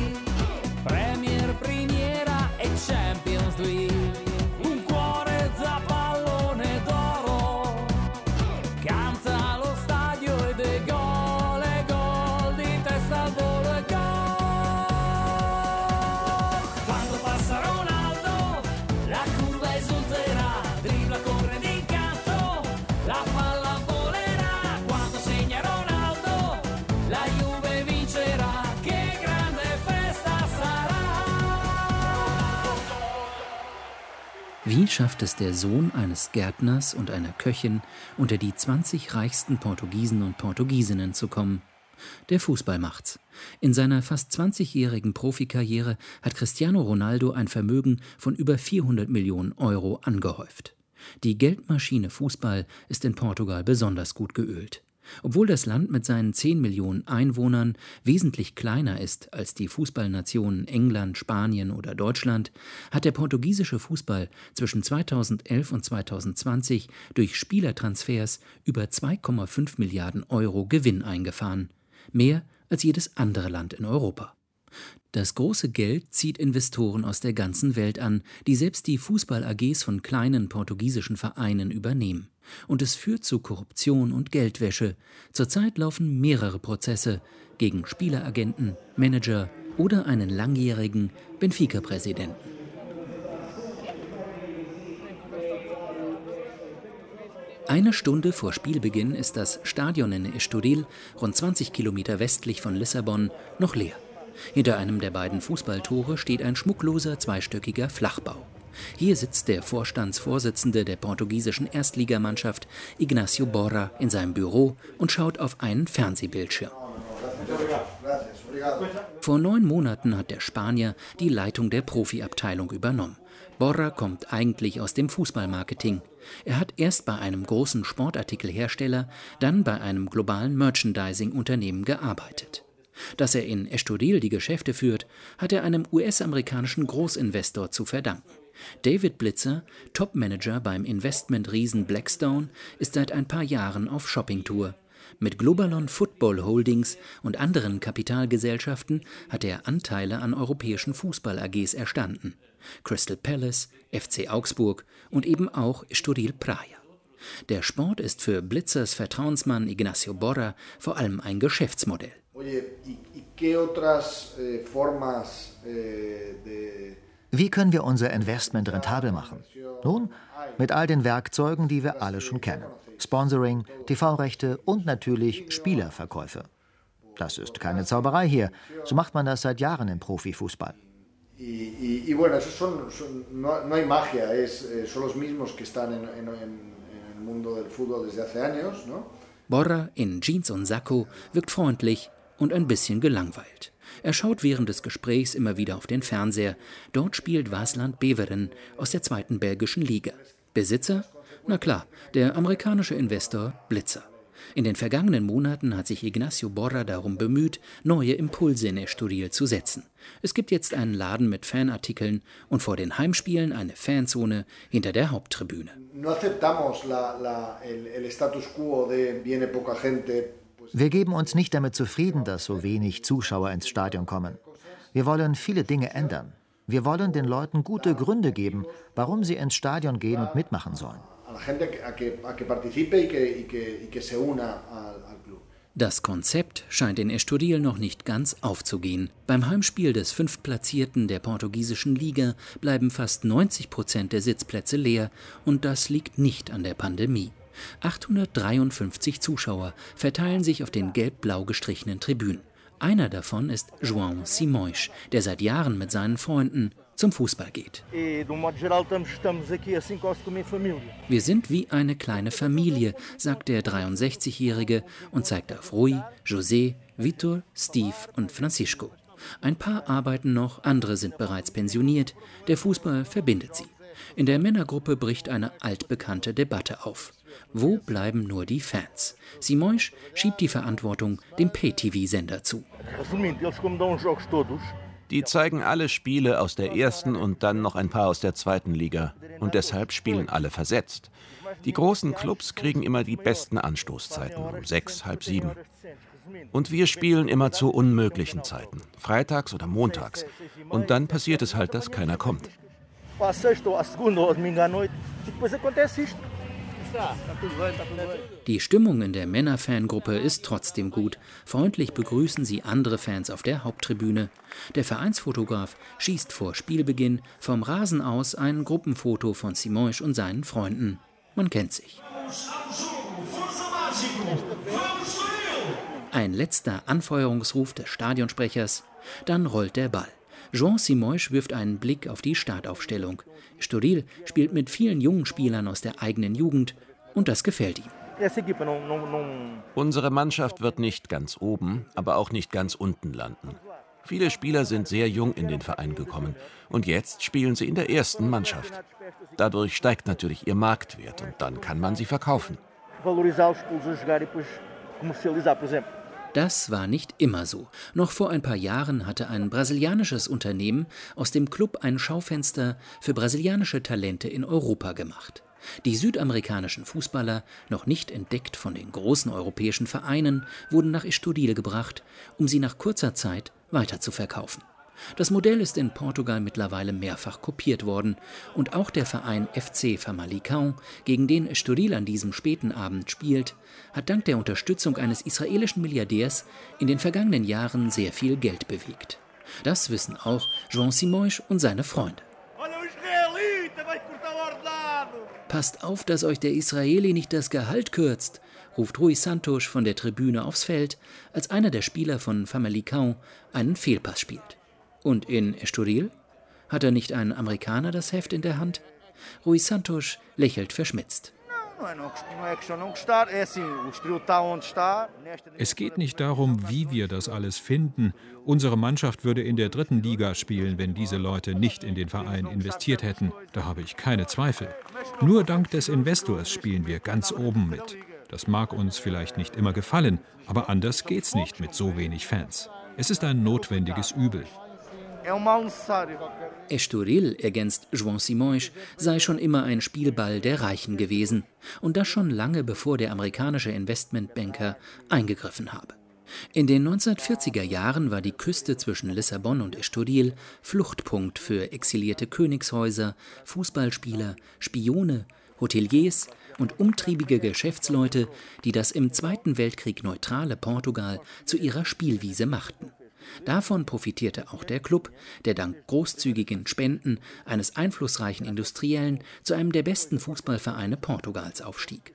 Wie schafft es der Sohn eines Gärtners und einer Köchin, unter die 20 reichsten Portugiesen und Portugiesinnen zu kommen? Der Fußball macht's. In seiner fast 20-jährigen Profikarriere hat Cristiano Ronaldo ein Vermögen von über 400 Millionen Euro angehäuft. Die Geldmaschine Fußball ist in Portugal besonders gut geölt. Obwohl das Land mit seinen 10 Millionen Einwohnern wesentlich kleiner ist als die Fußballnationen England, Spanien oder Deutschland, hat der portugiesische Fußball zwischen 2011 und 2020 durch Spielertransfers über 2,5 Milliarden Euro Gewinn eingefahren. Mehr als jedes andere Land in Europa. Das große Geld zieht Investoren aus der ganzen Welt an, die selbst die Fußball-AGs von kleinen portugiesischen Vereinen übernehmen. Und es führt zu Korruption und Geldwäsche. Zurzeit laufen mehrere Prozesse gegen Spieleragenten, Manager oder einen langjährigen Benfica-Präsidenten. Eine Stunde vor Spielbeginn ist das Stadion in Estoril, rund 20 Kilometer westlich von Lissabon, noch leer. Hinter einem der beiden Fußballtore steht ein schmuckloser zweistöckiger Flachbau. Hier sitzt der Vorstandsvorsitzende der portugiesischen Erstligamannschaft, Ignacio Borra, in seinem Büro und schaut auf einen Fernsehbildschirm. Vor neun Monaten hat der Spanier die Leitung der Profiabteilung übernommen. Borra kommt eigentlich aus dem Fußballmarketing. Er hat erst bei einem großen Sportartikelhersteller, dann bei einem globalen Merchandising-Unternehmen gearbeitet. Dass er in Estoril die Geschäfte führt, hat er einem US-amerikanischen Großinvestor zu verdanken. David Blitzer, Topmanager beim Investmentriesen Blackstone, ist seit ein paar Jahren auf Shoppingtour. Mit Globalon Football Holdings und anderen Kapitalgesellschaften hat er Anteile an europäischen Fußball-AGs erstanden. Crystal Palace, FC Augsburg und eben auch Estoril Praia. Der Sport ist für Blitzers Vertrauensmann Ignacio Borra vor allem ein Geschäftsmodell. Eh, Wie können wir unser Investment rentabel machen? Nun, mit all den Werkzeugen, die wir alle schon kennen. Sponsoring, TV-Rechte und natürlich Spielerverkäufe. Das ist keine Zauberei hier. So macht man das seit Jahren im Profifußball. Borra in Jeans und Sakko wirkt freundlich und ein bisschen gelangweilt. Er schaut während des Gesprächs immer wieder auf den Fernseher. Dort spielt Wasland Beveren aus der zweiten belgischen Liga. Besitzer? Na klar, der amerikanische Investor Blitzer. In den vergangenen Monaten hat sich Ignacio Borra darum bemüht, neue Impulse in Estoril zu setzen. Es gibt jetzt einen Laden mit Fanartikeln und vor den Heimspielen eine Fanzone hinter der Haupttribüne. Wir geben uns nicht damit zufrieden, dass so wenig Zuschauer ins Stadion kommen. Wir wollen viele Dinge ändern. Wir wollen den Leuten gute Gründe geben, warum sie ins Stadion gehen und mitmachen sollen. Das Konzept scheint in Estoril noch nicht ganz aufzugehen. Beim Heimspiel des Fünftplatzierten der portugiesischen Liga bleiben fast 90 Prozent der Sitzplätze leer und das liegt nicht an der Pandemie. 853 Zuschauer verteilen sich auf den gelb-blau gestrichenen Tribünen. Einer davon ist João Simões, der seit Jahren mit seinen Freunden zum Fußball geht. Wir sind wie eine kleine Familie, sagt der 63-Jährige und zeigt auf Rui, José, Vitor, Steve und Francisco. Ein paar arbeiten noch, andere sind bereits pensioniert. Der Fußball verbindet sie. In der Männergruppe bricht eine altbekannte Debatte auf. Wo bleiben nur die Fans? Simões schiebt die Verantwortung dem Pay-TV-Sender zu. Die zeigen alle Spiele aus der ersten und dann noch ein paar aus der zweiten Liga. Und deshalb spielen alle versetzt. Die großen Clubs kriegen immer die besten Anstoßzeiten, um sechs, halb sieben. Und wir spielen immer zu unmöglichen Zeiten, freitags oder montags. Und dann passiert es halt, dass keiner kommt. Die Stimmung in der Männerfangruppe ist trotzdem gut. Freundlich begrüßen sie andere Fans auf der Haupttribüne. Der Vereinsfotograf schießt vor Spielbeginn vom Rasen aus ein Gruppenfoto von Simões und seinen Freunden. Man kennt sich. Ein letzter Anfeuerungsruf des Stadionsprechers, dann rollt der Ball. Jean Simões wirft einen Blick auf die Startaufstellung. Storil spielt mit vielen jungen Spielern aus der eigenen Jugend und das gefällt ihm. Unsere Mannschaft wird nicht ganz oben, aber auch nicht ganz unten landen. Viele Spieler sind sehr jung in den Verein gekommen und jetzt spielen sie in der ersten Mannschaft. Dadurch steigt natürlich ihr Marktwert und dann kann man sie verkaufen. Das war nicht immer so. Noch vor ein paar Jahren hatte ein brasilianisches Unternehmen aus dem Club ein Schaufenster für brasilianische Talente in Europa gemacht. Die südamerikanischen Fußballer, noch nicht entdeckt von den großen europäischen Vereinen, wurden nach Estudil gebracht, um sie nach kurzer Zeit weiterzuverkaufen. Das Modell ist in Portugal mittlerweile mehrfach kopiert worden und auch der Verein FC Famalicão, gegen den Estoril an diesem späten Abend spielt, hat dank der Unterstützung eines israelischen Milliardärs in den vergangenen Jahren sehr viel Geld bewegt. Das wissen auch João Simões und seine Freunde. Passt auf, dass euch der Israeli nicht das Gehalt kürzt, ruft Rui Santos von der Tribüne aufs Feld, als einer der Spieler von Famalicão einen Fehlpass spielt. Und in Estoril? Hat er nicht einen Amerikaner das Heft in der Hand? Rui Santos lächelt verschmitzt. Es geht nicht darum, wie wir das alles finden. Unsere Mannschaft würde in der dritten Liga spielen, wenn diese Leute nicht in den Verein investiert hätten. Da habe ich keine Zweifel. Nur dank des Investors spielen wir ganz oben mit. Das mag uns vielleicht nicht immer gefallen, aber anders geht's nicht mit so wenig Fans. Es ist ein notwendiges Übel. Estoril, ergänzt João Simões, sei schon immer ein Spielball der Reichen gewesen und das schon lange bevor der amerikanische Investmentbanker eingegriffen habe. In den 1940er Jahren war die Küste zwischen Lissabon und Estoril Fluchtpunkt für exilierte Königshäuser, Fußballspieler, Spione, Hoteliers und umtriebige Geschäftsleute, die das im Zweiten Weltkrieg neutrale Portugal zu ihrer Spielwiese machten. Davon profitierte auch der Club, der dank großzügigen Spenden eines einflussreichen Industriellen zu einem der besten Fußballvereine Portugals aufstieg.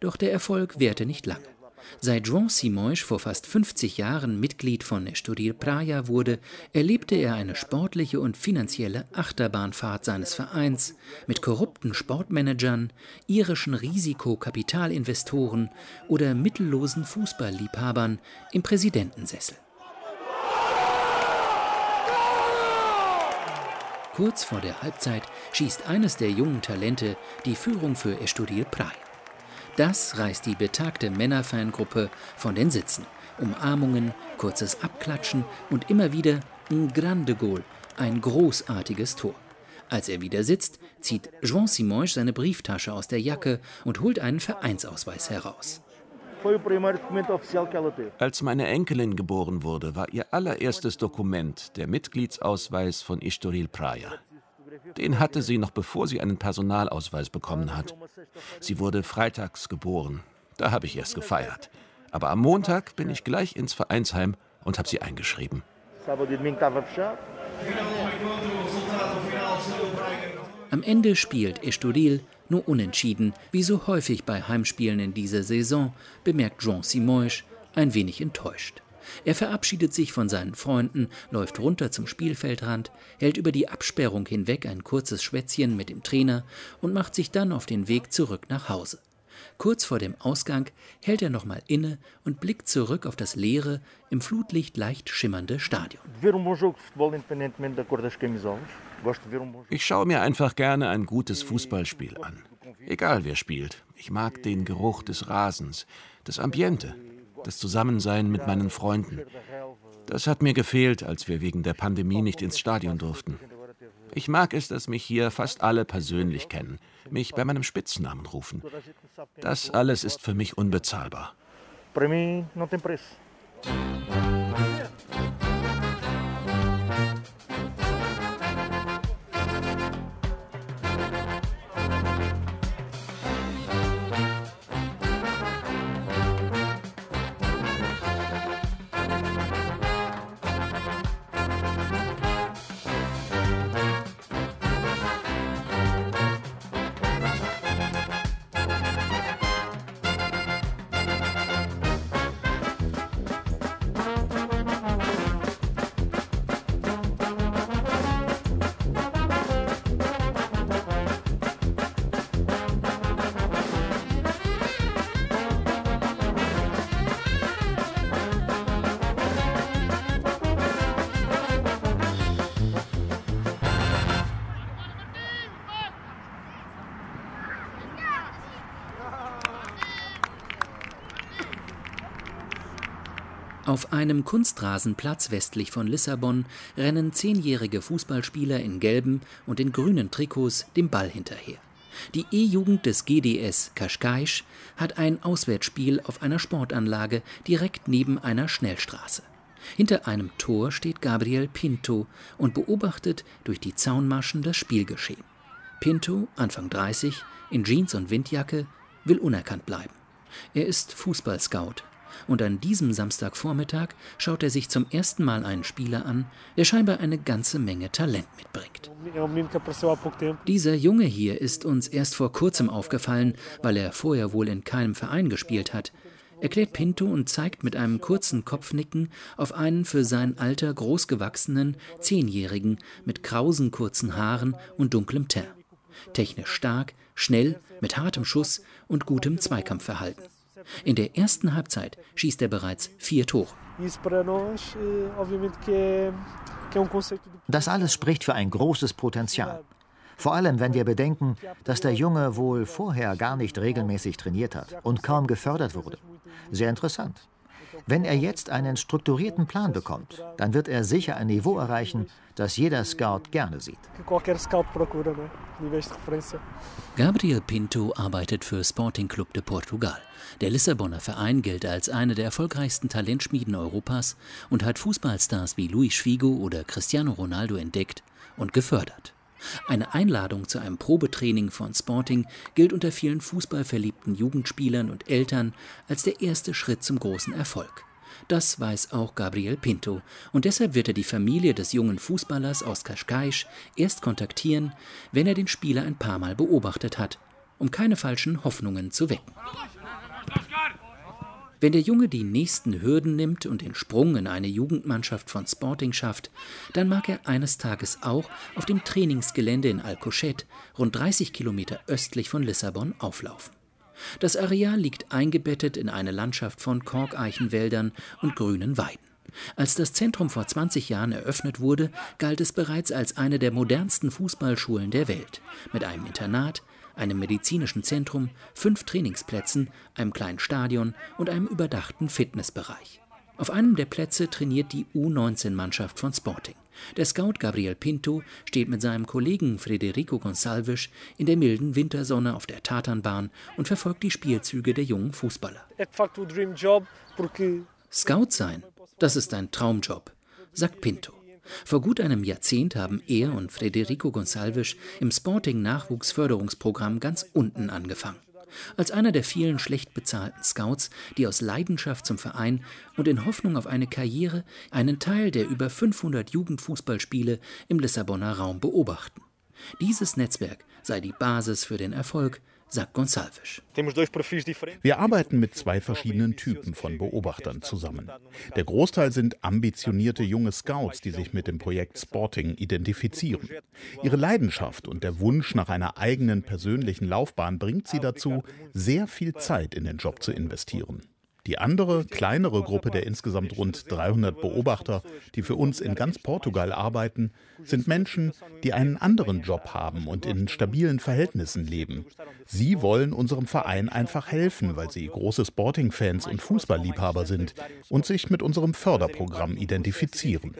Doch der Erfolg währte nicht lange. Seit João Simões vor fast 50 Jahren Mitglied von Estoril Praia wurde, erlebte er eine sportliche und finanzielle Achterbahnfahrt seines Vereins mit korrupten Sportmanagern, irischen Risikokapitalinvestoren oder mittellosen Fußballliebhabern im Präsidentensessel. Kurz vor der Halbzeit schießt eines der jungen Talente die Führung für Estoril Praia. Das reißt die betagte Männerfangruppe von den Sitzen. Umarmungen, kurzes Abklatschen und immer wieder ein grande Goal, ein großartiges Tor. Als er wieder sitzt, zieht João Simões seine Brieftasche aus der Jacke und holt einen Vereinsausweis heraus. Als meine Enkelin geboren wurde, war ihr allererstes Dokument der Mitgliedsausweis von Estoril Praia. Den hatte sie noch bevor sie einen Personalausweis bekommen hat. Sie wurde freitags geboren. Da habe ich erst gefeiert. Aber am Montag bin ich gleich ins Vereinsheim und habe sie eingeschrieben. Am Ende spielt Estoril nur unentschieden, wie so häufig bei Heimspielen in dieser Saison, bemerkt Jean Simões, ein wenig enttäuscht. Er verabschiedet sich von seinen Freunden, läuft runter zum Spielfeldrand, hält über die Absperrung hinweg ein kurzes Schwätzchen mit dem Trainer und macht sich dann auf den Weg zurück nach Hause. Kurz vor dem Ausgang hält er nochmal inne und blickt zurück auf das leere, im Flutlicht leicht schimmernde Stadion. Ich schaue mir einfach gerne ein gutes Fußballspiel an. Egal wer spielt. Ich mag den Geruch des Rasens, das Ambiente das Zusammensein mit meinen Freunden. Das hat mir gefehlt, als wir wegen der Pandemie nicht ins Stadion durften. Ich mag es, dass mich hier fast alle persönlich kennen, mich bei meinem Spitznamen rufen. Das alles ist für mich unbezahlbar. Para mim não tem preço. Auf einem Kunstrasenplatz westlich von Lissabon rennen zehnjährige Fußballspieler in gelben und in grünen Trikots dem Ball hinterher. Die E-Jugend des GDS Cascais hat ein Auswärtsspiel auf einer Sportanlage direkt neben einer Schnellstraße. Hinter einem Tor steht Gabriel Pinto und beobachtet durch die Zaunmaschen das Spielgeschehen. Pinto, Anfang 30, in Jeans und Windjacke, will unerkannt bleiben. Er ist Fußballscout und an diesem Samstagvormittag schaut er sich zum ersten Mal einen Spieler an, der scheinbar eine ganze Menge Talent mitbringt. Dieser Junge hier ist uns erst vor kurzem aufgefallen, weil er vorher wohl in keinem Verein gespielt hat, erklärt Pinto und zeigt mit einem kurzen Kopfnicken auf einen für sein Alter großgewachsenen Zehnjährigen mit krausen kurzen Haaren und dunklem Teint. Technisch stark, schnell, mit hartem Schuss und gutem Zweikampfverhalten. In der ersten Halbzeit schießt er bereits vier Tore. Das alles spricht für ein großes Potenzial. Vor allem, wenn wir bedenken, dass der Junge wohl vorher gar nicht regelmäßig trainiert hat und kaum gefördert wurde. Sehr interessant. Wenn er jetzt einen strukturierten Plan bekommt, dann wird er sicher ein Niveau erreichen, das jeder Scout gerne sieht. Gabriel Pinto arbeitet für Sporting Club de Portugal. Der Lissabonner Verein gilt als eine der erfolgreichsten Talentschmieden Europas und hat Fußballstars wie Luis Figo oder Cristiano Ronaldo entdeckt und gefördert. Eine Einladung zu einem Probetraining von Sporting gilt unter vielen fußballverliebten Jugendspielern und Eltern als der erste Schritt zum großen Erfolg. Das weiß auch Gabriel Pinto und deshalb wird er die Familie des jungen Fußballers aus Cascais erst kontaktieren, wenn er den Spieler ein paar Mal beobachtet hat, um keine falschen Hoffnungen zu wecken. Wenn der Junge die nächsten Hürden nimmt und den Sprung in eine Jugendmannschaft von Sporting schafft, dann mag er eines Tages auch auf dem Trainingsgelände in Alcochete, rund 30 Kilometer östlich von Lissabon, auflaufen. Das Areal liegt eingebettet in eine Landschaft von Korkeichenwäldern und grünen Weiden. Als das Zentrum vor 20 Jahren eröffnet wurde, galt es bereits als eine der modernsten Fußballschulen der Welt, mit einem Internat, einem medizinischen Zentrum, fünf Trainingsplätzen, einem kleinen Stadion und einem überdachten Fitnessbereich. Auf einem der Plätze trainiert die U19-Mannschaft von Sporting. Der Scout Gabriel Pinto steht mit seinem Kollegen Federico Gonçalves in der milden Wintersonne auf der Tatanbahn und verfolgt die Spielzüge der jungen Fußballer. Scout sein, das ist ein Traumjob, sagt Pinto. Vor gut einem Jahrzehnt haben er und Federico Gonçalves im Sporting-Nachwuchsförderungsprogramm ganz unten angefangen. Als einer der vielen schlecht bezahlten Scouts, die aus Leidenschaft zum Verein und in Hoffnung auf eine Karriere einen Teil der über 500 Jugendfußballspiele im Lissabonner Raum beobachten. Dieses Netzwerk sei die Basis für den Erfolg, sagt Gonçalves. Wir arbeiten mit zwei verschiedenen Typen von Beobachtern zusammen. Der Großteil sind ambitionierte junge Scouts, die sich mit dem Projekt Sporting identifizieren. Ihre Leidenschaft und der Wunsch nach einer eigenen persönlichen Laufbahn bringt sie dazu, sehr viel Zeit in den Job zu investieren. Die andere, kleinere Gruppe der insgesamt rund 300 Beobachter, die für uns in ganz Portugal arbeiten, sind Menschen, die einen anderen Job haben und in stabilen Verhältnissen leben. Sie wollen unserem Verein einfach helfen, weil sie große Sporting-Fans und Fußballliebhaber sind und sich mit unserem Förderprogramm identifizieren.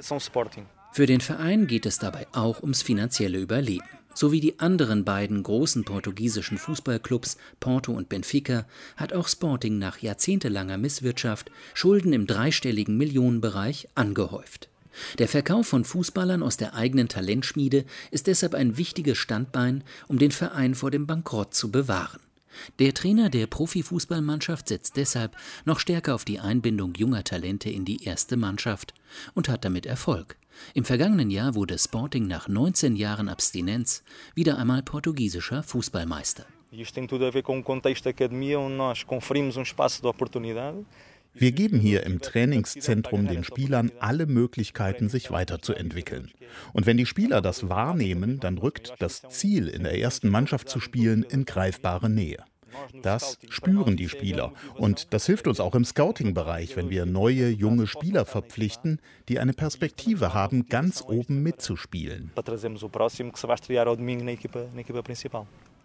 Für den Verein geht es dabei auch ums finanzielle Überleben. So wie die anderen beiden großen portugiesischen Fußballclubs Porto und Benfica hat auch Sporting nach jahrzehntelanger Misswirtschaft Schulden im dreistelligen Millionenbereich angehäuft. Der Verkauf von Fußballern aus der eigenen Talentschmiede ist deshalb ein wichtiges Standbein, um den Verein vor dem Bankrott zu bewahren. Der Trainer der Profifußballmannschaft setzt deshalb noch stärker auf die Einbindung junger Talente in die erste Mannschaft und hat damit Erfolg. Im vergangenen Jahr wurde Sporting nach 19 Jahren Abstinenz wieder einmal portugiesischer Fußballmeister. Wir geben hier im Trainingszentrum den Spielern alle Möglichkeiten, sich weiterzuentwickeln. Und wenn die Spieler das wahrnehmen, dann rückt das Ziel, in der ersten Mannschaft zu spielen, in greifbare Nähe. Das spüren die Spieler. Und das hilft uns auch im Scouting-Bereich, wenn wir neue, junge Spieler verpflichten, die eine Perspektive haben, ganz oben mitzuspielen.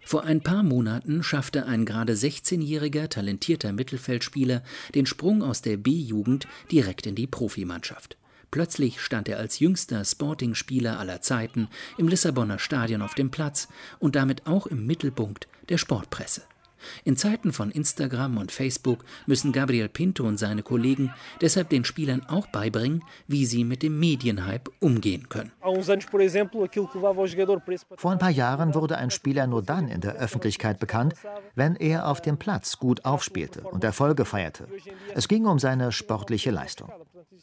Vor ein paar Monaten schaffte ein gerade 16-jähriger talentierter Mittelfeldspieler den Sprung aus der B-Jugend direkt in die Profimannschaft. Plötzlich stand er als jüngster Sporting-Spieler aller Zeiten im Lissabonner Stadion auf dem Platz und damit auch im Mittelpunkt der Sportpresse. In Zeiten von Instagram und Facebook müssen Gabriel Pinto und seine Kollegen deshalb den Spielern auch beibringen, wie sie mit dem Medienhype umgehen können. Vor ein paar Jahren wurde ein Spieler nur dann in der Öffentlichkeit bekannt, wenn er auf dem Platz gut aufspielte und Erfolge feierte. Es ging um seine sportliche Leistung.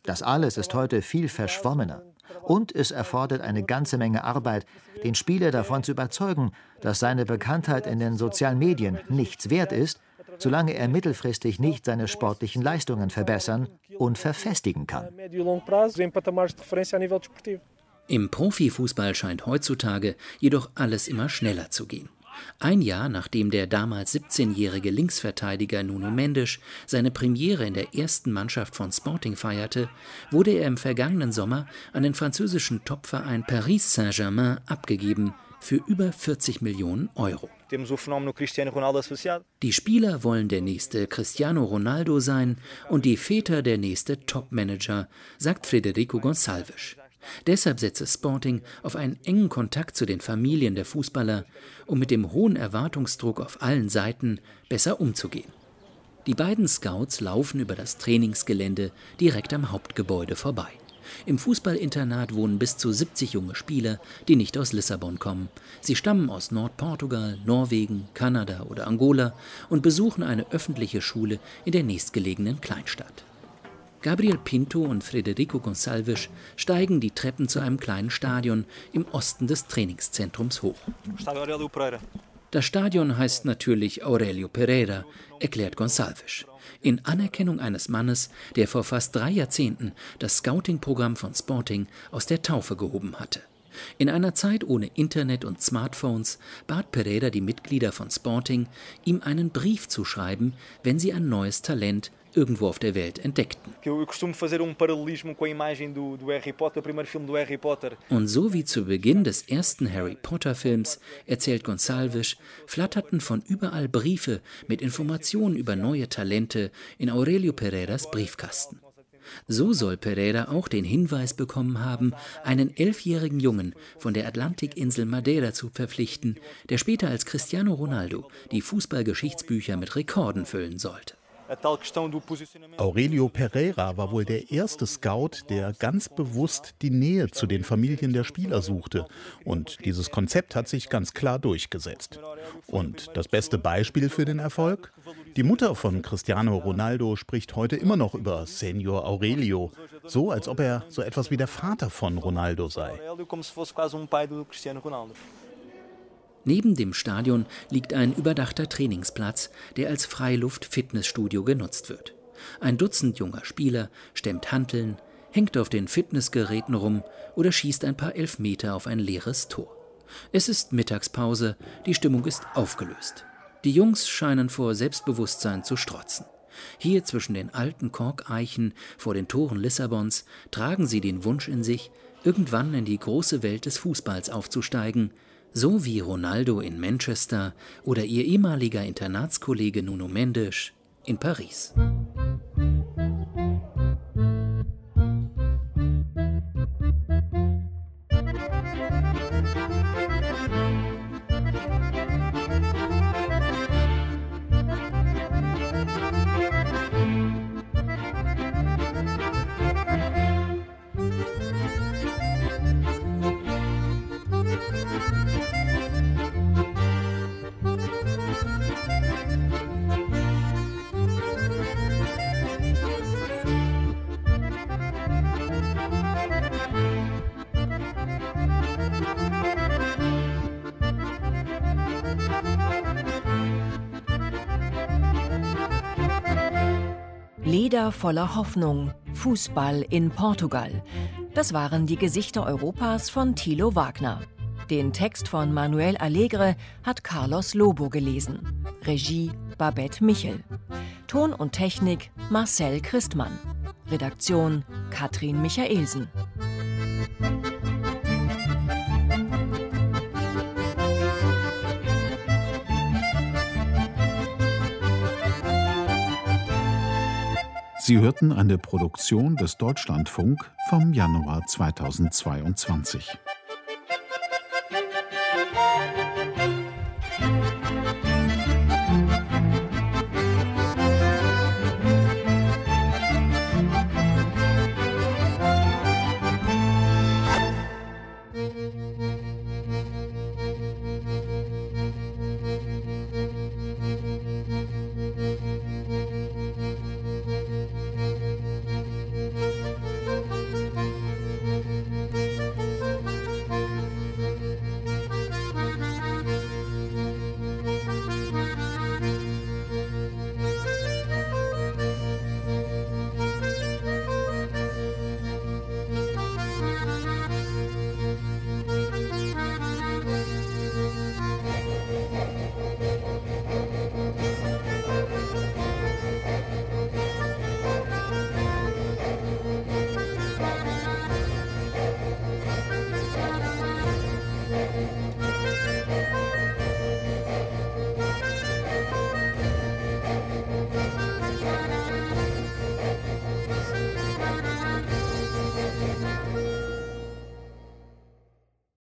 Das alles ist heute viel verschwommener. Und es erfordert eine ganze Menge Arbeit, den Spieler davon zu überzeugen, dass seine Bekanntheit in den sozialen Medien nichts wert ist, solange er mittelfristig nicht seine sportlichen Leistungen verbessern und verfestigen kann. Im Profifußball scheint heutzutage jedoch alles immer schneller zu gehen. Ein Jahr nachdem der damals 17-jährige Linksverteidiger Nuno Mendes seine Premiere in der ersten Mannschaft von Sporting feierte, wurde er im vergangenen Sommer an den französischen Topverein Paris Saint-Germain abgegeben für über 40 Millionen Euro. Die Spieler wollen der nächste Cristiano Ronaldo sein und die Väter der nächste Topmanager, sagt Federico Gonçalves. Deshalb setze Sporting auf einen engen Kontakt zu den Familien der Fußballer, um mit dem hohen Erwartungsdruck auf allen Seiten besser umzugehen. Die beiden Scouts laufen über das Trainingsgelände direkt am Hauptgebäude vorbei. Im Fußballinternat wohnen bis zu 70 junge Spieler, die nicht aus Lissabon kommen. Sie stammen aus Nordportugal, Norwegen, Kanada oder Angola und besuchen eine öffentliche Schule in der nächstgelegenen Kleinstadt. Gabriel Pinto und Federico Gonçalves steigen die Treppen zu einem kleinen Stadion im Osten des Trainingszentrums hoch. Das Stadion heißt natürlich Aurelio Pereira, erklärt Gonçalves. In Anerkennung eines Mannes, der vor fast drei Jahrzehnten das Scouting-Programm von Sporting aus der Taufe gehoben hatte. In einer Zeit ohne Internet und Smartphones bat Pereira die Mitglieder von Sporting, ihm einen Brief zu schreiben, wenn sie ein neues Talent irgendwo auf der Welt entdeckten. Und so wie zu Beginn des ersten Harry Potter Films, erzählt Gonçalves, flatterten von überall Briefe mit Informationen über neue Talente in Aurelio Pereiras Briefkasten. So soll Pereira auch den Hinweis bekommen haben, einen elfjährigen Jungen von der Atlantikinsel Madeira zu verpflichten, der später als Cristiano Ronaldo die Fußballgeschichtsbücher mit Rekorden füllen sollte. Aurelio Pereira war wohl der erste Scout, der ganz bewusst die Nähe zu den Familien der Spieler suchte. Und dieses Konzept hat sich ganz klar durchgesetzt. Und das beste Beispiel für den Erfolg? Die Mutter von Cristiano Ronaldo spricht heute immer noch über Senior Aurelio, so als ob er so etwas wie der Vater von Ronaldo sei. Neben dem Stadion liegt ein überdachter Trainingsplatz, der als Freiluft-Fitnessstudio genutzt wird. Ein Dutzend junger Spieler stemmt Hanteln, hängt auf den Fitnessgeräten rum oder schießt ein paar Elfmeter auf ein leeres Tor. Es ist Mittagspause, die Stimmung ist aufgelöst. Die Jungs scheinen vor Selbstbewusstsein zu strotzen. Hier zwischen den alten Korkeichen vor den Toren Lissabons tragen sie den Wunsch in sich, irgendwann in die große Welt des Fußballs aufzusteigen, so wie Ronaldo in Manchester oder ihr ehemaliger Internatskollege Nuno Mendes in Paris. Lieder voller Hoffnung, Fußball in Portugal. Das waren die Gesichter Europas von Thilo Wagner. Den Text von Manuel Alegre hat Carlos Lobo gelesen. Regie Babette Michel. Ton und Technik Marcel Christmann. Redaktion Katrin Michaelsen. Sie hörten eine Produktion des Deutschlandfunk vom Januar 2022.